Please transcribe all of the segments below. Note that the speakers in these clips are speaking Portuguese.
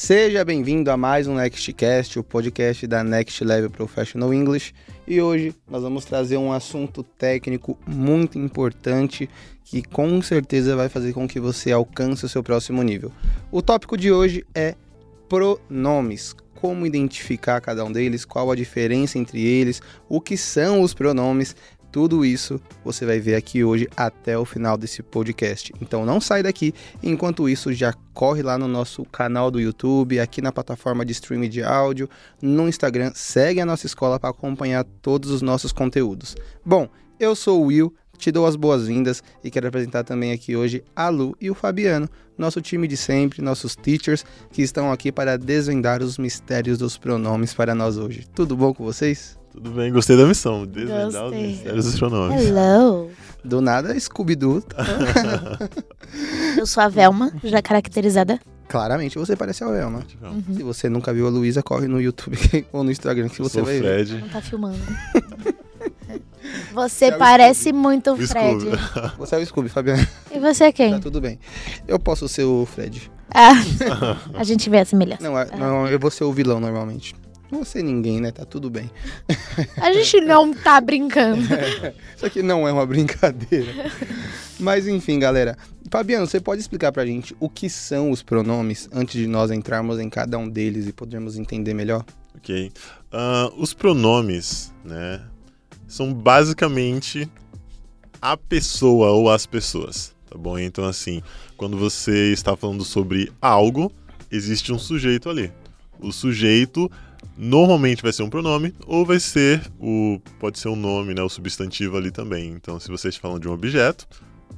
Seja bem-vindo a mais um Nextcast, o podcast da Next Level Professional English. E hoje nós vamos trazer um assunto técnico muito importante que com certeza vai fazer com que você alcance o seu próximo nível. O tópico de hoje é pronomes. Como identificar cada um deles, qual a diferença entre eles, o que são os pronomes tudo isso você vai ver aqui hoje até o final desse podcast. Então não sai daqui. Enquanto isso, já corre lá no nosso canal do YouTube, aqui na plataforma de streaming de áudio, no Instagram, segue a nossa escola para acompanhar todos os nossos conteúdos. Bom, eu sou o Will, te dou as boas-vindas e quero apresentar também aqui hoje a Lu e o Fabiano, nosso time de sempre, nossos teachers que estão aqui para desvendar os mistérios dos pronomes para nós hoje. Tudo bom com vocês? Tudo bem, gostei da missão. Desvendar os mistérios dos pronomes. Hello. Do nada, Scooby-Doo. Eu sou a Velma, já caracterizada. Claramente você parece a Velma. Uhum. Se você nunca viu a Luísa, corre no YouTube ou no Instagram que Eu você sou o vai ver. Fred. Não tá filmando. Você É parece muito o Fred. Scooby. Você é o Scooby, Fabiano. E você quem? Tá tudo bem. Eu posso ser o Fred. Ah, a gente vê a semelhança. Não, é- não, eu vou ser o vilão normalmente. Não vou ser ninguém, né? Tá tudo bem. A gente não tá brincando. Isso aqui não é uma brincadeira. Mas enfim, galera. Fabiano, você pode explicar pra gente o que são os pronomes antes de nós entrarmos em cada um deles e podermos entender melhor? Ok. Ah, os pronomes, né, são basicamente a pessoa ou as pessoas, tá bom? Então, assim, quando você está falando sobre algo, existe um sujeito ali. O sujeito normalmente vai ser um pronome ou vai ser o pode ser um nome, né, o substantivo ali também. Então, se você está falando de um objeto,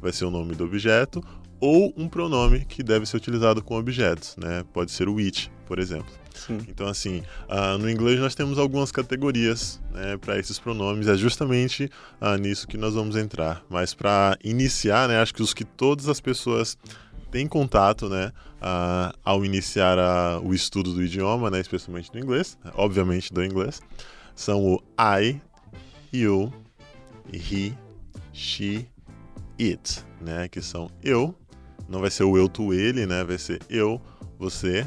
vai ser o nome do objeto ou um pronome que deve ser utilizado com objetos, né? Pode ser o it, por exemplo. Sim. Então, assim, ah, no inglês nós temos algumas categorias né, para esses pronomes, é justamente ah, nisso que nós vamos entrar. Mas para iniciar, né, acho que os que todas as pessoas têm contato né, ah, ao iniciar a- o estudo do idioma, né, especialmente do inglês, obviamente do inglês, são o I, you, he, she, it, né, que são eu, não vai ser o eu, tu, ele, né, vai ser eu, você,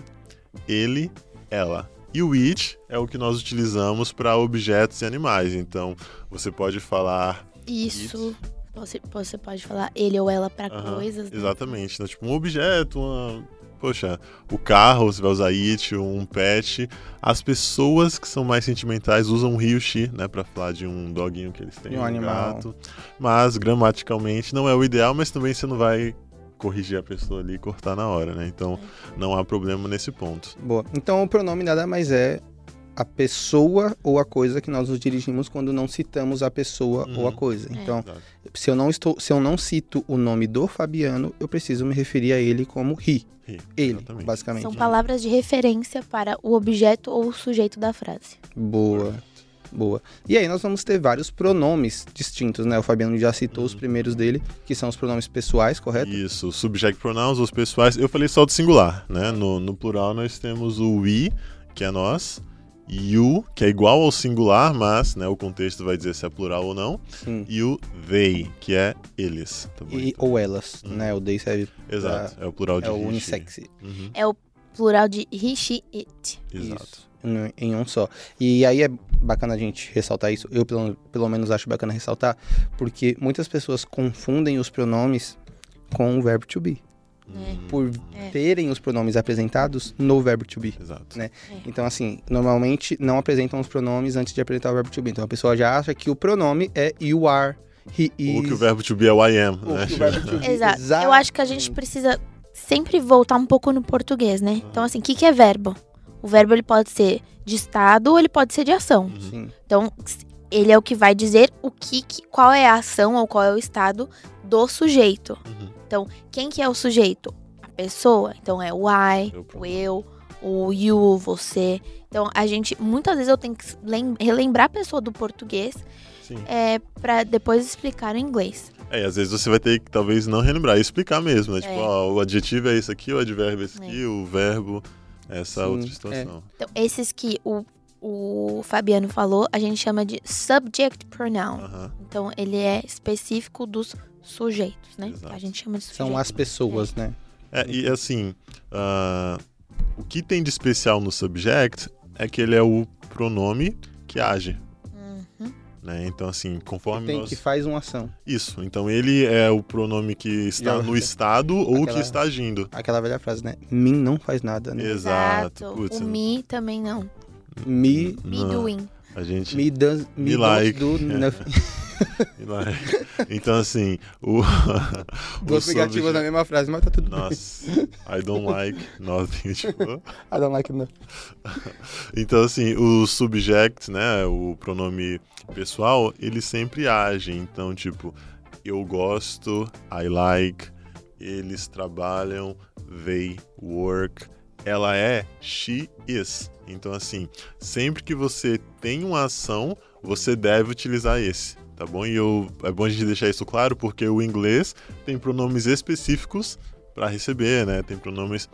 ele, ela. E o it é o que nós utilizamos para objetos e animais. Então, você pode falar. Isso. Você, você pode falar ele ou ela pra Aham, coisas. né? Exatamente. Então, tipo, um objeto, uma. Poxa, o carro, você vai usar it, um pet. As pessoas que são mais sentimentais usam he ou she, né? Pra falar de um doguinho que eles têm, De um um animal. gato. Mas, gramaticalmente, não é o ideal, mas também você não vai corrigir a pessoa ali e cortar na hora, né? Então, não há problema nesse ponto. Boa. Então o pronome nada mais é a pessoa ou a coisa que nós nos dirigimos quando não citamos a pessoa ou a Uhum. coisa. É. Então, Exato. se eu não estou, se eu não cito o nome do Fabiano, eu preciso me referir a ele como he, He, ele, exatamente. basicamente. São palavras de referência para o objeto ou o sujeito da frase. Boa. Boa. E aí nós vamos ter vários pronomes distintos, né? O Fabiano já citou os primeiros dele, que são os pronomes pessoais, correto? Isso, subject pronouns, os pessoais. Eu falei só do singular, né? No, no plural nós temos o we, que é nós, you, que é igual ao singular, mas né, o contexto vai dizer se é plural ou não, Sim. e o they, que é eles. Tá? E, ou elas, Uhum. né? O they serve Exato, é o plural de é o unissex. Uhum, É o plural de he, she, it. Exato. Isso, em- um só. E aí é bacana a gente ressaltar isso, eu pelo, pelo menos acho bacana ressaltar, porque muitas pessoas confundem os pronomes com o verbo to be, É. por É. terem os pronomes apresentados no verbo to be. Exato. Né? Então, assim, normalmente não apresentam os pronomes antes de apresentar o verbo to be. Então a pessoa já acha que o pronome é you are, he is. Ou que o verbo to be é o I am, ou né? que o verbo to be- Exato. Eu acho que a gente precisa sempre voltar um pouco no português, né? Então, assim, o que, que é verbo? O verbo ele pode ser de estado ou ele pode ser de ação. Uhum. Sim, Então, ele é o que vai dizer o que, que- qual é a ação ou qual é o estado do sujeito. Uhum. Quem que é o sujeito? A pessoa. Então é o I, Eu, o eu, o you, você. Então a gente muitas vezes eu tenho que lem- relembrar a pessoa do português Sim. é para depois explicar no inglês. É, e às vezes você vai ter que talvez não relembrar e explicar mesmo, né? Tipo, É. ó, o adjetivo é isso aqui, o advérbio é esse É. aqui, o verbo é essa Sim, outra é. situação. Então esses que o, o Fabiano falou, a gente chama de subject pronoun. Aham. Então ele é específico dos sujeitos, né? Exato. A gente chama de sujeito. são as pessoas, né? É, e assim, ah, o que tem de especial no subject é que ele é o pronome que age. Né? Então, assim, conforme Tem nós... que faz uma ação. Isso, então ele é o pronome que está no estado ou que Aquela- está agindo. Aquela velha frase, né? Mim não faz nada, né? Exato. Putz, O me também não. Me, Me não, doing. A gente... me, does, me, Me like. do nothing. Então, assim, o... Duas negativas na mesma frase, mas tá tudo bem. Nossa, I don't like nothing, tipo... I don't like no. Então, assim, o subject, né, o pronome pessoal, ele sempre age. Então, tipo, eu gosto, I like, eles trabalham, they work, ela é, she is. Então, assim, sempre que você tem uma ação, você deve utilizar esse, tá bom? E eu, é bom a gente deixar isso claro, porque o inglês tem pronomes específicos para receber, né? Tem pronomes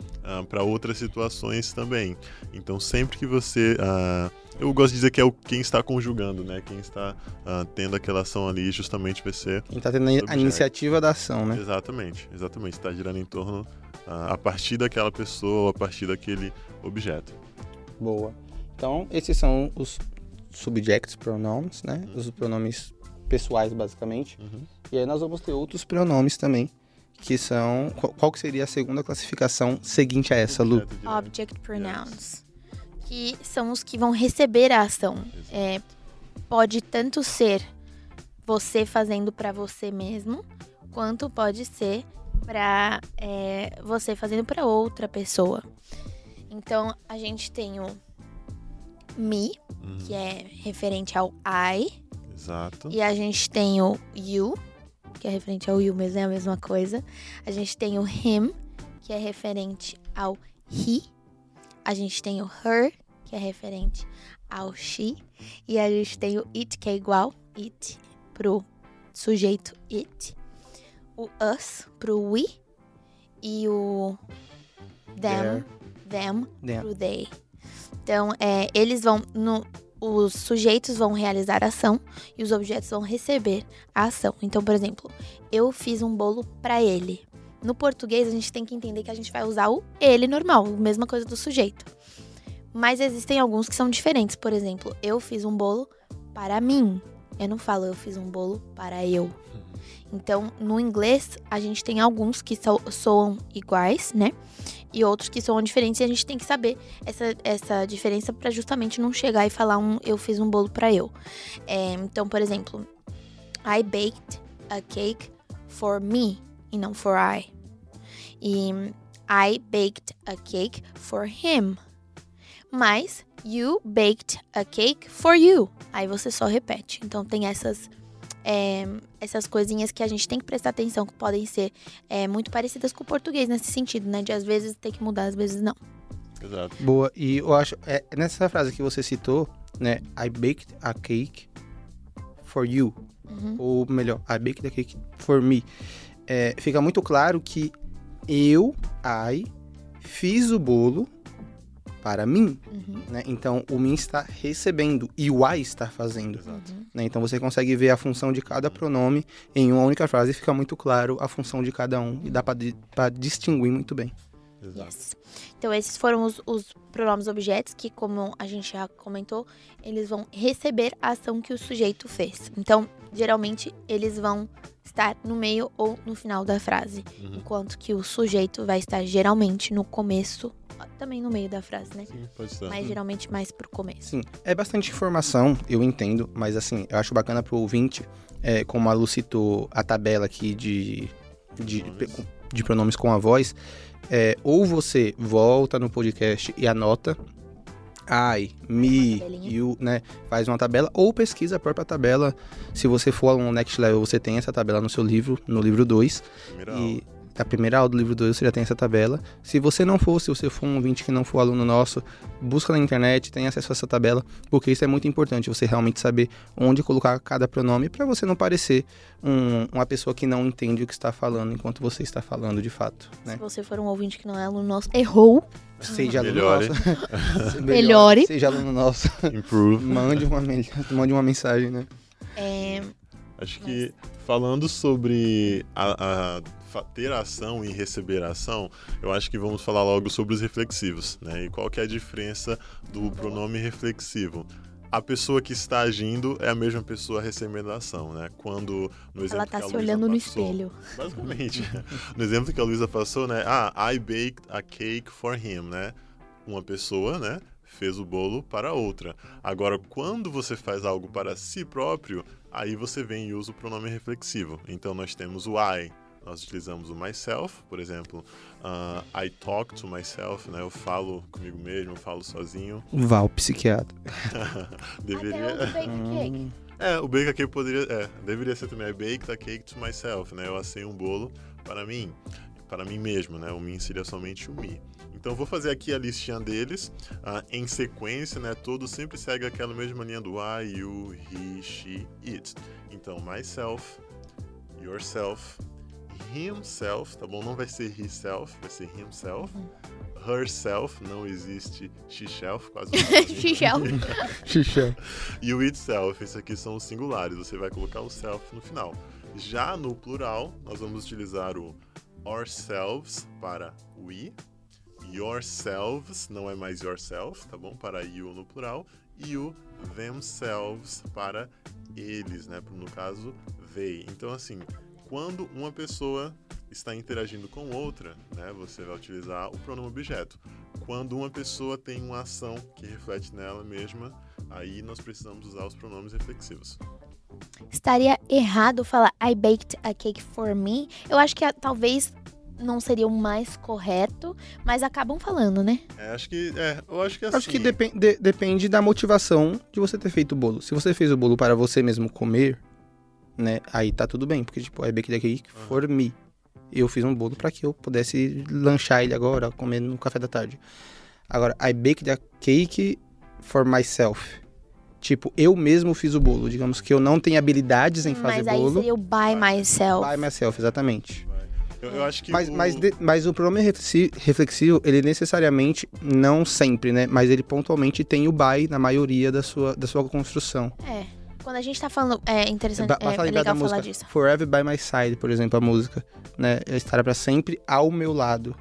para outras situações também. Então, sempre que você. ah, eu gosto de dizer que é o quem está conjugando, né? Quem está ah, tendo aquela ação ali, justamente vai ser. Quem tá tendo a iniciativa da ação, né? Exatamente, exatamente. Está girando em torno ah, a partir daquela pessoa, a partir daquele objeto. Boa. Então, esses são os subjects pronouns, né? Os pronomes pessoais, basicamente. Uhum. E aí nós vamos ter outros pronomes também, que são... Qual, qual que seria a segunda classificação seguinte a essa, Lu? Object pronouns. Que são os que vão receber a ação. É, pode tanto ser você fazendo pra você mesmo, quanto pode ser pra é, você fazendo pra outra pessoa. Então, a gente tem o me, Uhum. que é referente ao I, Exato. e a gente tem o you, que é referente ao you, mas é a mesma coisa. A gente tem o him, que é referente ao he. A gente tem o her, que é referente ao she. E a gente tem o it, que é igual it pro sujeito it. O us pro we. E o them, them Them. pro they. Então, é, eles vão. No, os sujeitos vão realizar a ação e os objetos vão receber a ação. Então, por exemplo, eu fiz um bolo pra ele. No português, a gente tem que entender que a gente vai usar o ele normal, a mesma coisa do sujeito. Mas existem alguns que são diferentes. Por exemplo, eu fiz um bolo para mim. Eu não falo eu fiz um bolo para eu. Então, no inglês, a gente tem alguns que so- soam iguais, né? E outros que soam diferentes e a gente tem que saber essa, essa diferença para justamente não chegar e falar um eu fiz um bolo para eu. É, então, por exemplo, I baked a cake for me e não for I. E I baked a cake for him. Mas you baked a cake for you. Aí você só repete. Então tem essas é, essas coisinhas que a gente tem que prestar atenção, que podem ser é, muito parecidas com o português nesse sentido, né? De às vezes ter que mudar, às vezes não. Exato. Boa. E eu acho, é, nessa frase que você citou, né? I baked a cake for you. Uhum. Ou melhor, I baked a cake for me. É, fica muito claro que eu, I, fiz o bolo para mim. Uhum. Né? Então, o mim está recebendo e o I está fazendo. Exato. Uhum. né? Então, você consegue ver a função de cada pronome em uma única frase e fica muito claro a função de cada um. E dá para distinguir muito bem. Exato. Yes. Então, esses foram os, os pronomes objetos que, como a gente já comentou, eles vão receber a ação que o sujeito fez. Então, geralmente, eles vão estar no meio ou no final da frase. Uhum. Enquanto que o sujeito vai estar geralmente no começo, também no meio da frase, né? Sim, pode ser. Mas geralmente mais pro começo. Sim, é bastante informação, eu entendo, mas assim, eu acho bacana pro ouvinte, é, como a Lu citou a tabela aqui de, de, Pronomes. de pronomes com a voz, é, ou você volta no podcast e anota I, me, you, né? Faz uma tabela, ou pesquisa a própria tabela. Se você for aluno Next Level, você tem essa tabela no seu livro, no livro 2. Primeira E a primeira aula do livro 2 você já tem essa tabela. Se você não for, se você for um ouvinte que não for aluno nosso, busca na internet, tem acesso a essa tabela, porque isso é muito importante, você realmente saber onde colocar cada pronome para você não parecer um- uma pessoa que não entende o que está falando enquanto você está falando de fato, né? Se você for um ouvinte que não é aluno nosso, errou. Seja aluno Melhore. nosso. Melhore. Seja aluno nosso. Improve. mande, uma, mande uma mensagem, né? É, Acho que falando sobre a, a ter ação e receber ação, eu acho que vamos falar logo sobre os reflexivos, né? E qual que é a diferença do pronome reflexivo? a pessoa que está agindo é a mesma pessoa recebendo a ação, né? Quando no exemplo Ela tá a se olhando no passou, espelho. Basicamente. no exemplo que a Luísa passou, né? Ah, I baked a cake for him, né? Uma pessoa, né? Fez o bolo para outra. Agora, quando você faz algo para si próprio, aí você vem e usa o pronome reflexivo. Então, nós temos o I, nós utilizamos o myself, por exemplo, uh, I talk to myself, né? Eu falo comigo mesmo, eu falo sozinho. Val, psiquiatra. deveria. Até o bake cake. É, o bake a cake poderia, é, deveria ser também I baked a cake to myself, né? Eu assei um bolo para mim, para mim mesmo, né? O mim seria somente o me. Então vou fazer aqui a listinha deles uh, em sequência, né? Todos sempre seguem aquela mesma linha do I, you, he, she, it. Então myself, yourself, himself, tá bom? Não vai ser himself, vai ser himself. Herself, não existe she-self, quase She-self. Xixão. E o itself, esses aqui são os singulares, você vai colocar o self no final. Já no plural, nós vamos utilizar o ourselves para we, yourselves, não é mais yourself, tá bom? Para you no plural, e o themselves para eles, né? No caso, they. Então, assim, quando uma pessoa está interagindo com outra, né, você vai utilizar o pronome objeto. Quando uma pessoa tem uma ação que reflete nela mesma, aí nós precisamos usar os pronomes reflexivos. Estaria errado falar I baked a cake for me? Eu acho que ah, talvez não seria o mais correto, mas acabam falando, né? É, acho que, é, eu acho que assim. Acho que depen- de- depende da motivação de você ter feito o bolo. Se você fez o bolo para você mesmo comer, né? Aí tá tudo bem, porque tipo, é bake the cake for me. Eu fiz um bolo para que eu pudesse lanchar ele agora, comer no café da tarde. Agora, I baked the cake for myself. Tipo, eu mesmo fiz o bolo. Digamos que eu não tenho habilidades em fazer mas aí bolo. seria o by myself. By myself, exatamente. Eu, eu acho que. Mas, o... mas, de- mas o pronome reflexi- reflexivo, ele necessariamente, não sempre, né? Mas ele pontualmente tem o by na maioria da sua, da sua construção. É. Quando a gente tá falando. É interessante. Ba- É, basta é legal da falar música disso. Forever by my side, por exemplo, a música. Né? Estará pra sempre ao meu lado.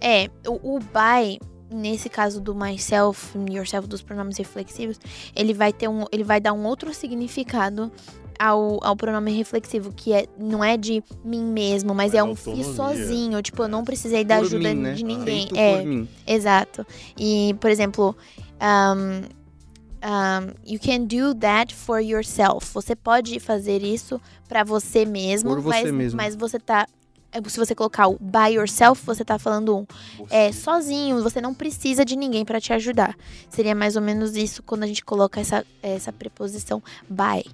É, o, o by, nesse caso do myself, yourself, dos pronomes reflexivos, ele vai ter um. Ele vai dar um outro significado. Ao, ao pronome reflexivo, que é, não é de mim mesmo, mas É é um fiz autonomia. sozinho. Tipo, eu não precisei da Por ajuda mim, né? de ninguém. Feito É, por mim. Exato. E, por exemplo, um, um, you can do that for yourself. Você pode fazer isso pra você mesmo, Por você mas, mesmo. mas você tá. Se você colocar o by yourself, você tá falando um é sozinho, você não precisa de ninguém pra te ajudar. Seria mais ou menos isso quando a gente coloca essa, essa preposição by.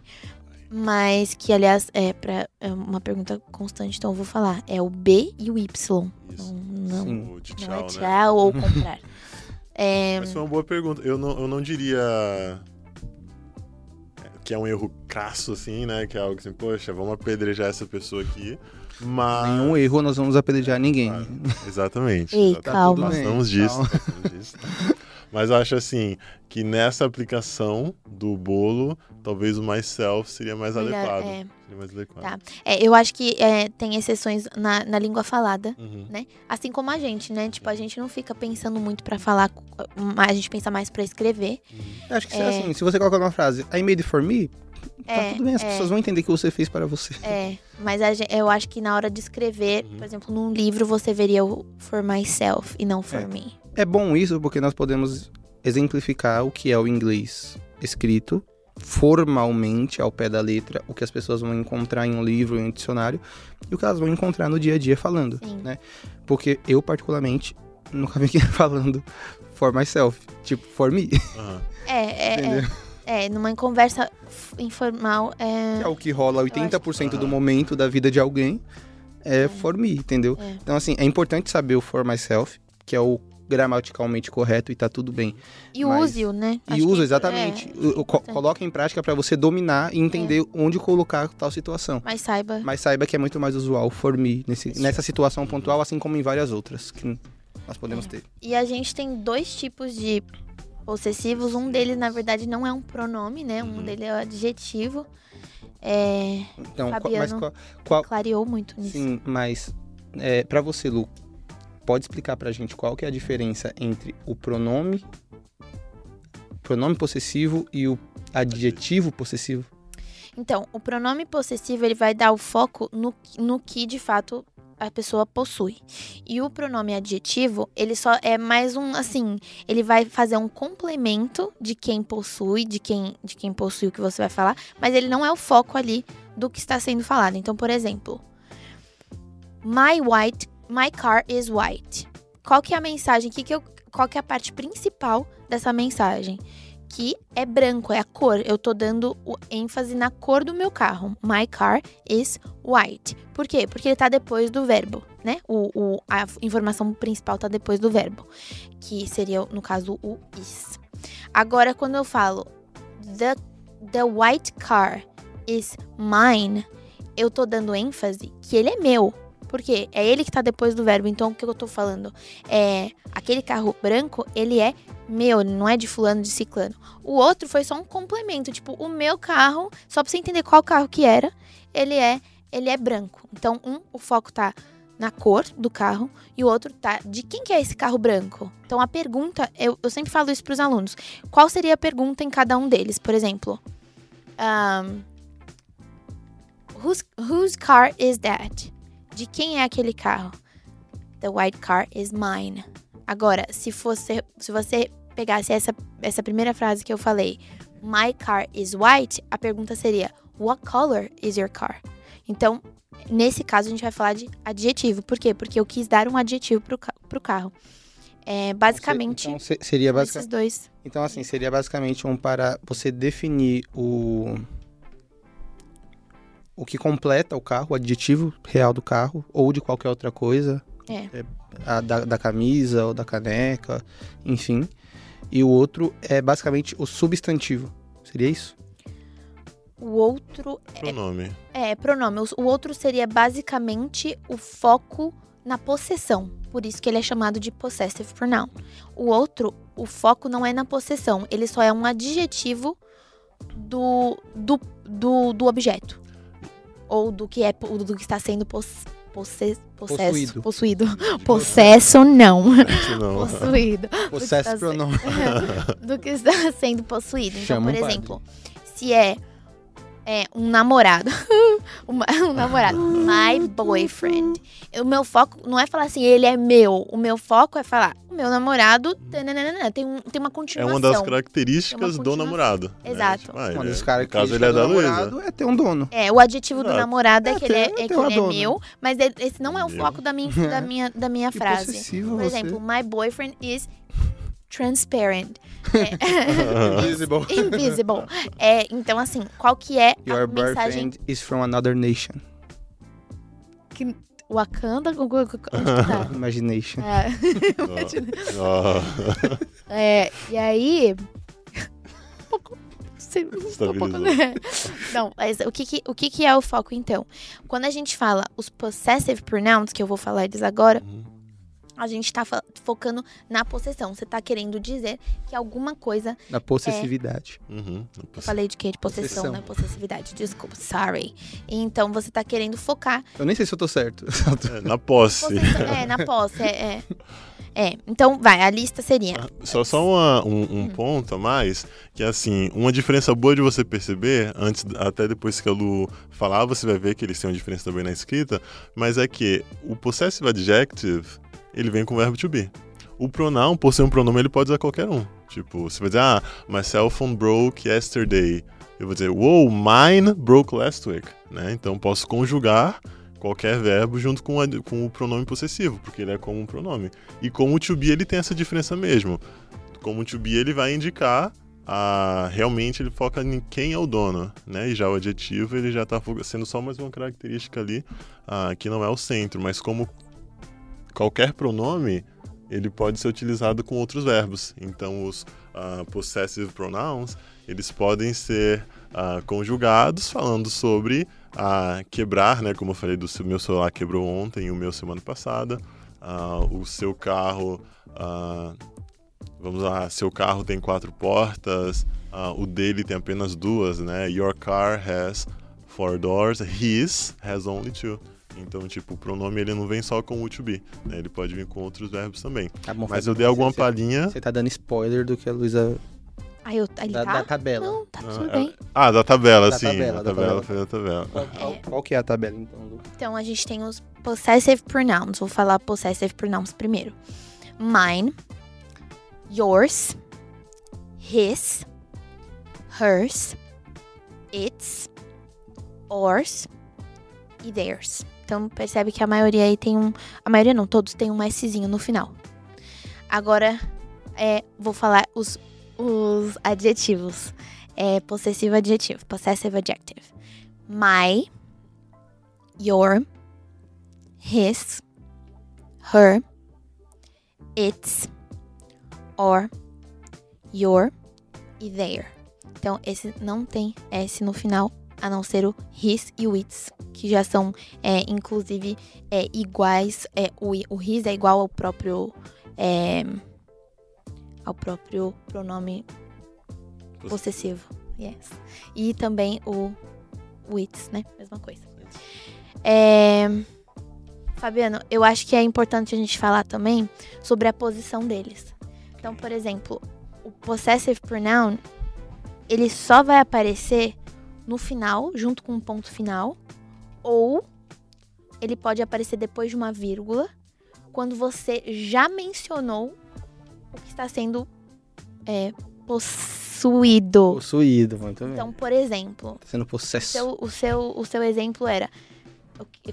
Mas que, aliás, é, pra, é uma pergunta constante, então eu vou falar. É o B e o Y. Isso. Não, não, Sim. Não tchau, é né? tchau ou comprar. É, Mas foi uma boa pergunta. Eu não, eu não diria que é um erro crasso, assim, né? Que é algo assim, poxa, vamos apedrejar essa pessoa aqui. Mas. Nenhum erro nós vamos apedrejar ninguém. Claro, exatamente. Ei, exatamente. calma. Nós estamos disso. calma. nós estamos disso. Mas eu acho assim que nessa aplicação do bolo, talvez o myself seria mais melhor, adequado. é. Seria mais adequado. Tá. É, eu acho que é, tem exceções na, na língua falada, Uhum. assim como a gente, né? Tipo, a gente não fica pensando muito pra falar, mas a gente pensa mais pra escrever. Eu Acho que É. assim, se você colocar uma frase, I made it for me, tá É, tudo bem, as é. pessoas vão entender que você fez para você. É, mas a eu acho que na hora de escrever, Uhum. por exemplo, num livro, você veria o for myself e não for É. me. É bom isso porque nós podemos exemplificar o que é o inglês escrito formalmente ao pé da letra, o que as pessoas vão encontrar em um livro, em um dicionário, e o que elas vão encontrar no dia a dia falando, Sim. né? Porque eu particularmente nunca vi ninguém falando for myself, tipo for me, Aham. É, é, entendeu? é, é, numa conversa informal, é, É o que rola 80% do Aham. momento da vida de alguém é, É. for me, entendeu? É. Então assim, é importante saber o for myself, que é o gramaticalmente correto e tá tudo bem. e mas- use-o, né? E usa, é- exatamente. é, co- coloca em prática para você dominar e entender onde colocar tal situação. Mas saiba. Mas saiba que é muito mais usual for me nesse, nessa situação pontual, assim como em várias outras que nós podemos É. ter. E a gente tem dois tipos de possessivos. Um deles, na verdade, não é um pronome, né? Um Uhum. deles é o adjetivo. É, Então, qual- Fabiano. mas qual, qual- clareou muito nisso. sim, mas é, para você, Lu, pode explicar pra gente qual que é a diferença entre o pronome pronome possessivo e o adjetivo possessivo? Então, o pronome possessivo ele vai dar o foco no, no que de fato a pessoa possui. E o pronome adjetivo, ele só é mais um assim, ele vai fazer um complemento de quem possui, de quem de quem possui o que você vai falar, mas ele não é o foco ali do que está sendo falado. Então, por exemplo, my white, my car is white. Qual que é a mensagem? Que que eu, qual que é a parte principal dessa mensagem? que é branco, é a cor. Eu tô dando ênfase na cor do meu carro. My car is white. Por quê? Porque ele tá depois do verbo, né? O, o, a informação principal tá depois do verbo, que seria, no caso, o is. Agora, quando eu falo the, the white car is mine, eu tô dando ênfase que ele é meu. Por quê? É ele que tá depois do verbo. Então, o que eu tô falando? É aquele carro branco, ele é meu, não é de fulano, de ciclano. O outro foi só um complemento, tipo, o meu carro, só pra você entender qual carro que era, ele é, ele é branco. Então, um, o foco tá na cor do carro e o outro tá de quem que é esse carro branco. Então, a pergunta, eu, eu sempre falo isso pros alunos. Qual seria a pergunta em cada um deles? Por exemplo, um, whose, whose car is that? De quem é aquele carro? The white car is mine. Agora, se fosse, se você pegasse essa, essa primeira frase que eu falei, My car is white, a pergunta seria What color is your car? Então, nesse caso, a gente vai falar de adjetivo. Por quê? Porque eu quis dar um adjetivo pro, pro carro. É, basicamente, então, seria esses dois. Então, assim, seria basicamente um para você definir o o que completa o carro, o adjetivo real do carro, ou de qualquer outra coisa. É. é a, da, da camisa ou da caneca, enfim e o outro é basicamente o substantivo. Seria isso? O outro pronome. É, é pronome. O outro seria basicamente o foco na possessão. Por isso que ele é chamado de possessive pronoun. O outro, o foco não é na possessão, ele só é um adjetivo do, do, do, do objeto. Ou do que é do que está sendo poss, posse, possesso, possuído. possuído. Possesso não. não. possuído. Possesso pronome. do que está sendo possuído. Então, Chama por um exemplo, se é é, um namorado. um namorado. My boyfriend. O meu foco não é falar assim, ele é meu. O meu foco é falar, o meu namorado tem, um, tem uma continuação. É uma das características do namorado. Né? Exato. Né? Tipo, ah, uma das características caso ele é da namorado é ter um dono. É, o adjetivo Exato. do namorado é, que ele é, é que ele é meu, mas esse não é o foco da minha, da minha, da minha frase. Por exemplo, my boyfriend is transparent. É, invisible. invisible. É, então, assim, qual que é Your a mensagem... boyfriend is from another nation. Que... Wakanda? Onde tá? Imagination. É. oh. é, e aí... um pouco... Um pouco, né? Não, mas o que, que, o que, que é o foco, então? Quando a gente fala os possessive pronouns, que eu vou falar eles agora... Uhum a gente está focando na possessão. Você está querendo dizer que alguma coisa. Na possessividade. É... Uhum, Eu falei de quê? De possessão, possessão. né? Possessividade. Desculpa, sorry. Então você está querendo focar. Eu nem sei se eu tô certo. É, na posse. Possessão, é, na posse. É, é. É, então vai, a lista seria. Ah, só, só uma, um, um hum. ponto a mais, que é assim, uma diferença boa de você perceber, antes, até depois que a Lu falar, você vai ver que eles têm uma diferença também na escrita, mas é que o possessive adjective ele vem com o verbo to be. O pronoun, por ser um pronome, ele pode usar qualquer um. Tipo, você vai dizer, ah, my cell phone broke yesterday. Eu vou dizer, wow, mine broke last week. Né? Então, posso conjugar qualquer verbo junto com, a, com o pronome possessivo, porque ele é como um pronome. E como o to be, ele tem essa diferença mesmo. Como o to be, ele vai indicar a, realmente ele foca em quem é o dono, né? E já o adjetivo ele já está sendo só mais uma característica ali uh, que não é o centro, mas como qualquer pronome ele pode ser utilizado com outros verbos. Então, os uh, possessive pronouns eles podem ser uh, conjugados falando sobre uh, quebrar, né? Como eu falei, do meu celular quebrou ontem o meu semana passada. o seu carro, vamos lá, seu carro tem quatro portas. o dele tem apenas duas, né? Your car has four doors. His has only two. Então, tipo, o pronome ele não vem só com o to be, né? Ele pode vir com outros verbos também. Tá bom, Mas eu dei alguma você- palhinha. Você tá dando spoiler do que a Luísa. Aí eu, ele Da, tá? da tabela. Não, tá Ah, tudo é- bem. Ah, da tabela, Da sim. tabela, da tabela tabela. foi da tabela. Qual, qual- qual que é a tabela, então, Lu? Então a gente tem os possessive pronouns. Vou falar possessive pronouns primeiro. Mine, yours, his, hers, its, ours e theirs. Então percebe que a maioria aí tem um. A maioria não, todos têm um Szinho no final. Agora é, vou falar os, os adjetivos. É possessivo adjetivo, possessive adjective. My, your, his, her, its, or, your e their. Então, esse não tem S no final, a não ser o his e o its, que já são, é, inclusive, é, iguais. É, o, o his é igual ao próprio. é, ao próprio pronome possessivo. Yes. E também o, o its, né? Mesma coisa. É, Fabiano, eu acho que é importante a gente falar também sobre a posição deles. Então, por exemplo, o possessive pronoun, ele só vai aparecer no final, junto com um ponto final, ou ele pode aparecer depois de uma vírgula, quando você já mencionou o que está sendo é, possuído. Possuído, muito bem. Então, por exemplo, Tá sendo possesso. seu, o seu, o seu exemplo era.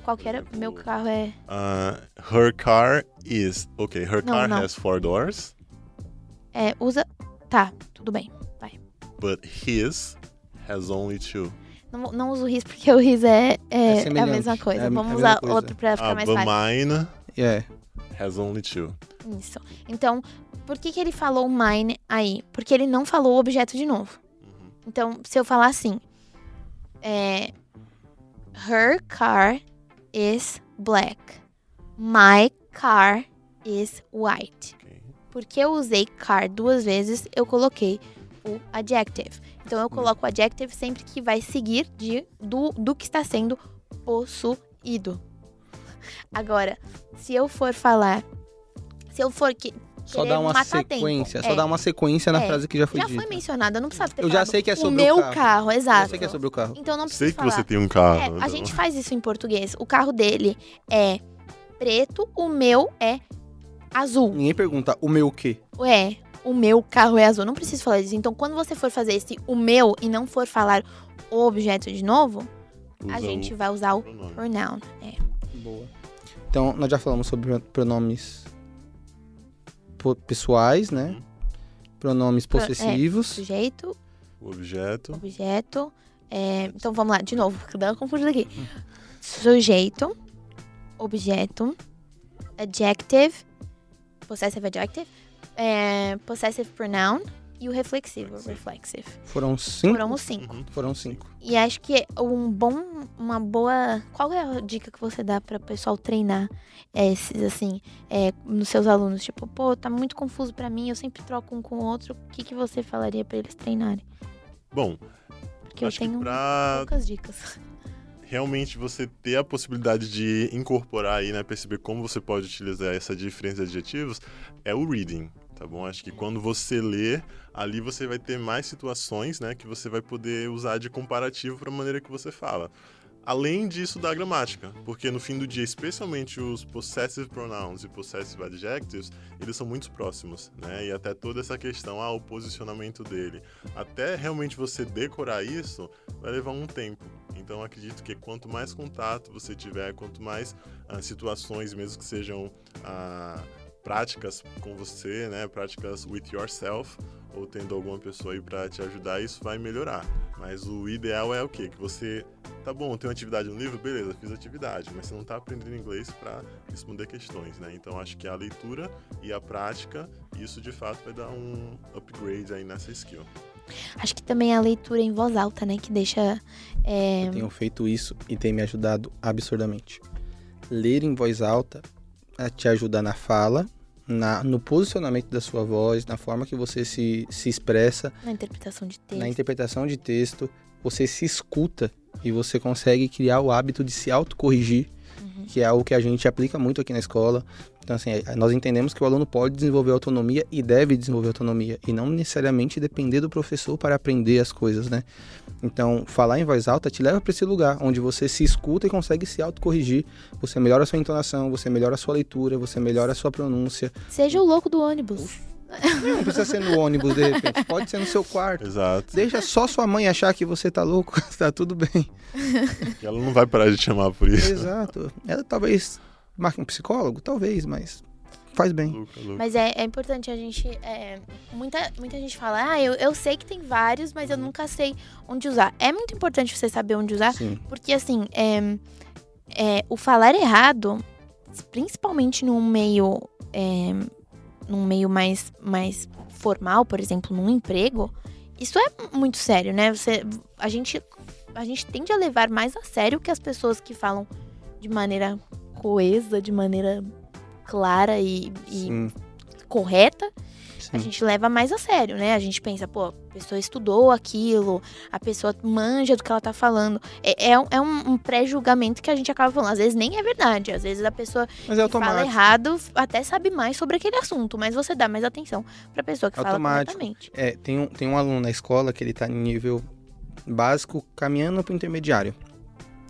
Qual que era? Meu carro é. Ah, her car is. Ok, her Não, car não. has four doors, é usa. Tá, tudo bem. but his has only two. Não, não uso o RIS porque o RIS é, é, É é a mesma coisa. É Vamos mesma usar coisa. outro pra ficar Ah, mais but fácil. mine É. has only two. Isso. Então, por que, que ele falou mine aí? Porque ele não falou o objeto de novo. Uhum. Então, se eu falar assim, é, her car is black, my car is white. Ok. Porque eu usei car duas vezes, eu coloquei o adjective. Então eu coloco o adjective sempre que vai seguir de, do, do que está sendo possuído. Agora, se eu for falar, se eu for que Só dá uma sequência. tempo, Só é, dá uma sequência na É. frase que já foi já dita. foi mencionada, não precisava ter Eu já sei que é sobre o meu carro. carro, Eu exato. sei que é sobre o carro. Então não Sei precisa que falar. você tem um carro. É, a então. gente faz isso em português. O carro dele é preto, o meu é azul. Ninguém pergunta o meu o quê? É, o meu carro é azul. Não preciso falar disso. Então, quando você for fazer esse o meu e não for falar o objeto de novo, a gente vai usar o pronome. pronoun. É. Boa. Então, nós já falamos sobre pronomes pessoais, né? Uhum. Pronomes Pro- é. possessivos. Sujeito, O objeto. objeto. é, então, vamos lá, de novo, dá uma confusão aqui. Sujeito, objeto, adjective, possessive adjective, é, possessive pronoun e o reflexivo, reflexive. Foram cinco? Foram os cinco. Uhum. Foram cinco. E acho que um bom, uma boa. Qual é a dica que você dá para o pessoal treinar esses, assim, é, nos seus alunos? Tipo, pô, tá muito confuso para mim, eu sempre troco um com o outro. O que, que você falaria para eles treinarem? Bom, Porque acho eu tenho que pra poucas dicas. realmente você ter a possibilidade de incorporar aí, né, perceber como você pode utilizar essa diferença de adjetivos, é o reading, tá bom? Acho que quando você lê, ali você vai ter mais situações, né, que você vai poder usar de comparativo para a maneira que você fala. Além disso da gramática, porque no fim do dia, especialmente os possessive pronouns e possessive adjectives, eles são muito próximos, né? E até toda essa questão, ah, o posicionamento dele, até realmente você decorar isso, vai levar um tempo. Então acredito que quanto mais contato você tiver, quanto mais ah, situações, mesmo que sejam ah, práticas com você, né, práticas with yourself, ou tendo alguma pessoa aí para te ajudar, isso vai melhorar. Mas o ideal é o quê? Que você, tá bom, tem uma atividade no livro, beleza, fiz atividade, mas você não tá aprendendo inglês para responder questões, né? Então acho que a leitura e a prática, isso de fato vai dar um upgrade aí nessa skill. Acho que também a leitura em voz alta, né? Que deixa. é, Eu tenho feito isso e tem me ajudado absurdamente. Ler em voz alta eh, te ajuda na fala, na, no posicionamento da sua voz, na forma que você se, se expressa, na interpretação de texto. na interpretação de texto. Você se escuta e você consegue criar o hábito de se autocorrigir. Que é algo que a gente aplica muito aqui na escola. Então, assim, é, nós entendemos que o aluno pode desenvolver autonomia e deve desenvolver autonomia, e não necessariamente depender do professor para aprender as coisas, né? Então, falar em voz alta te leva para esse lugar onde você se escuta e consegue se autocorrigir. Você melhora a sua entonação, você melhora a sua leitura, você melhora a sua pronúncia. Seja o louco do ônibus. Não precisa ser no ônibus, de repente. Pode ser no seu quarto. Exato. Deixa só sua mãe achar que você tá louco, tá tudo bem. Ela não vai parar de te chamar por isso. Exato. Ela talvez marque um psicólogo, talvez, mas faz bem. Luca, Luca. Mas é, é importante a gente. é, muita, muita gente fala, ah, eu, eu sei que tem vários, mas eu nunca sei onde usar. É muito importante você saber onde usar, Sim. porque assim, é, é, o falar errado, principalmente num meio. Num meio mais, mais formal, por exemplo, num emprego, isso é muito sério, né? Você, a, gente, a gente tende a levar mais a sério que as pessoas que falam de maneira coesa, de maneira clara e, e Sim. a gente leva mais a sério, né? A gente pensa, pô, a pessoa estudou aquilo, a pessoa manja do que ela tá falando. É, é, um- é um, um pré-julgamento que a gente acaba falando. Às vezes nem é verdade. Às vezes a pessoa Mas é que fala errado até sabe mais sobre aquele assunto, mas você dá mais atenção pra pessoa que fala Automático. corretamente. É, tem um, tem um aluno na escola que ele tá em nível básico caminhando pro intermediário.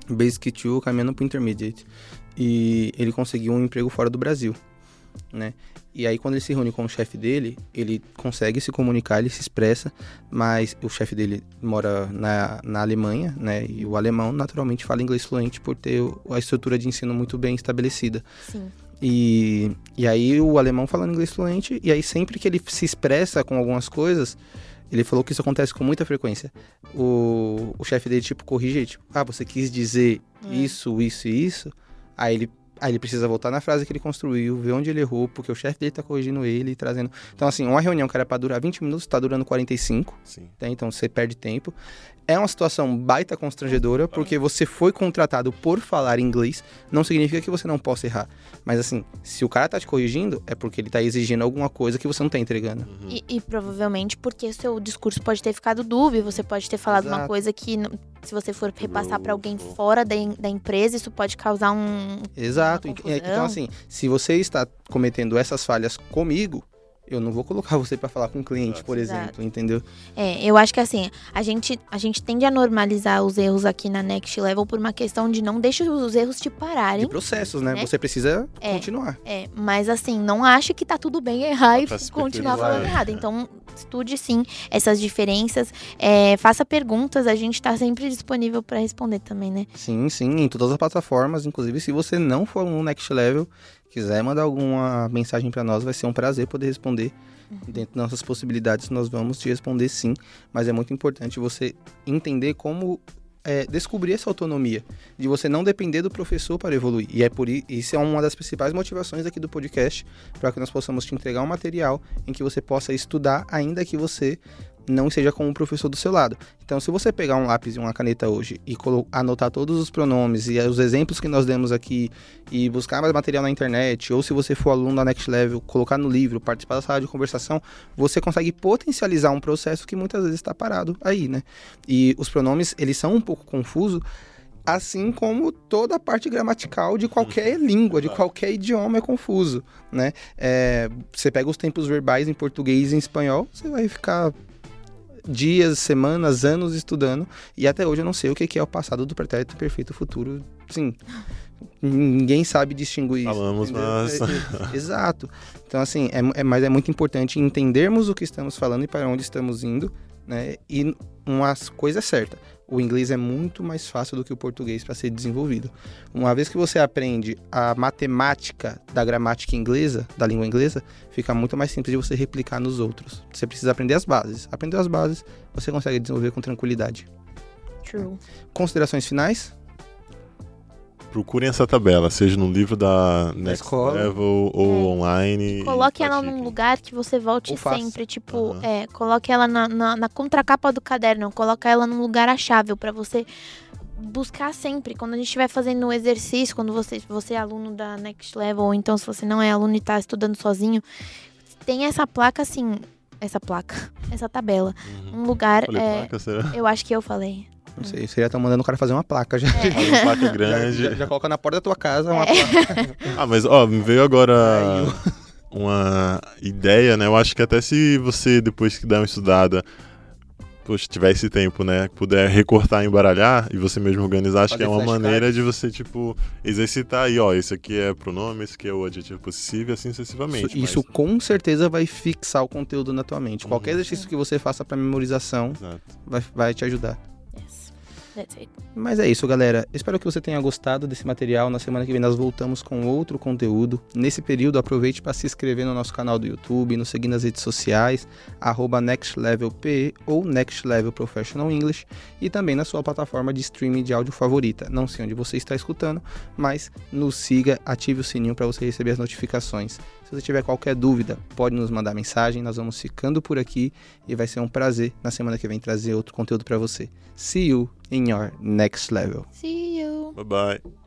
Basic 2 caminhando pro intermediate. E ele conseguiu um emprego fora do Brasil, né? E aí quando ele se reúne com o chefe dele, ele consegue se comunicar, ele se expressa, mas o chefe dele mora na, na Alemanha, né? E o alemão naturalmente fala inglês fluente por ter a estrutura de ensino muito bem estabelecida. Sim. E, e aí o alemão falando inglês fluente, e aí sempre que ele se expressa com algumas coisas, ele falou que isso acontece com muita frequência. O, o chefe dele, tipo, corrige, tipo, ah, você quis dizer É. isso, isso e isso. Aí ele, aí ele precisa voltar na frase que ele construiu, ver onde ele errou, porque o chefe dele tá corrigindo ele e trazendo. Então, assim, uma reunião que era pra durar 20 minutos, tá durando 45 Sim. Então você perde tempo. É uma situação baita constrangedora, porque você foi contratado por falar inglês, não significa que você não possa errar. Mas assim, se o cara tá te corrigindo, é porque ele tá exigindo alguma coisa que você não tá entregando. Uhum. E, e provavelmente porque seu discurso pode ter ficado dúbio, você pode ter falado uma Exato. coisa que, se você for repassar pra alguém fora da, da empresa, isso pode causar um. Exato. Uma Então, assim, se você está cometendo essas falhas comigo, eu não vou colocar você pra falar com o cliente, Exato. por Exato. exemplo, entendeu? É, eu acho que assim, a gente, a gente tende a normalizar os erros aqui na Next Level por uma questão de não deixar os erros te De pararem. processos, né? Né? Você precisa É. continuar. É, mas assim, não ache que tá tudo bem errar e continuar falando errado. Então, estude sim essas diferenças, é, faça perguntas, a gente tá sempre disponível pra responder também, né? Sim, sim, em todas as plataformas. Inclusive, se você não for um Next Level, quiser mandar alguma mensagem pra nós, vai ser um prazer poder responder. Dentro das nossas possibilidades, nós vamos te responder sim. Mas é muito importante você entender como é, descobrir essa autonomia. De você não depender do professor para evoluir. E é por isso é uma das principais motivações aqui do podcast, para que nós possamos te entregar um material em que você possa estudar, ainda que você não esteja com o professor do seu lado. Então, se você pegar um lápis e uma caneta hoje e anotar todos os pronomes e os exemplos que nós demos aqui e buscar mais material na internet, ou se você for aluno da Next Level, colocar no livro, participar da sala de conversação, você consegue potencializar um processo que muitas vezes está parado aí, né? E os pronomes, eles são um pouco confusos, assim como toda a parte gramatical de qualquer língua, de qualquer idioma é confuso, né? É, você pega os tempos verbais em português e em espanhol, você vai ficar dias, semanas, anos estudando, e até hoje eu não sei o que é o passado do pretérito perfeito futuro. Sim, ninguém sabe distinguir isso. Falamos, mas- É, é, exato. Então, assim, é, é- mas é muito importante entendermos o que estamos falando e para onde estamos indo, né? E uma coisa é certa, o inglês é muito mais fácil do que o português para ser desenvolvido. Uma vez que você aprende a matemática da gramática inglesa, da língua inglesa, fica muito mais simples de você replicar nos outros. Você precisa aprender as bases. Aprendeu as bases, você consegue desenvolver com tranquilidade. True. Considerações finais? Procurem essa tabela, seja no livro da Next escola. Level ou É. online. Coloque ela num lugar que você volte sempre. Tipo, é, coloque ela na, na, na contracapa do caderno. Coloque ela num lugar achável pra você buscar sempre. Quando a gente estiver fazendo o exercício, quando você, você é aluno da Next Level, ou então se você não é aluno e tá estudando sozinho, tem essa placa assim. Essa placa, essa tabela. Uhum. Um lugar. Falei é, placa, será? eu acho que eu falei. Não sei, você já tá mandando o cara fazer uma placa já. É. Faz uma placa Já, grande. já- já coloca na porta da tua casa uma É. placa. Ah, mas ó, me veio agora uma ideia, né? Eu acho que até se você, depois que dá uma estudada, poxa, tiver esse tempo, né? Puder recortar e embaralhar e você mesmo organizar, acho Fazer que é uma maneira de você, tipo, exercitar aí, ó, esse aqui é pronome, esse aqui é o adjetivo possessivo e assim sucessivamente. Isso, isso com certeza vai fixar o conteúdo na tua mente. Qualquer Uhum. exercício que você faça para memorização Mas... Vai, vai te ajudar. Mas é isso, galera. Espero que você tenha gostado desse material. Na semana que vem nós voltamos com outro conteúdo. Nesse período, aproveite para se inscrever no nosso canal do YouTube, nos seguir nas redes sociais, NextLevelPE ou Next Level Professional English, e também na sua plataforma de streaming de áudio favorita. Não sei onde você está escutando, mas nos siga, ative o sininho para você receber as notificações. Se você tiver qualquer dúvida, pode nos mandar mensagem. Nós vamos ficando por aqui e vai ser um prazer na semana que vem trazer outro conteúdo para você. See you in your next level. See you. Bye bye.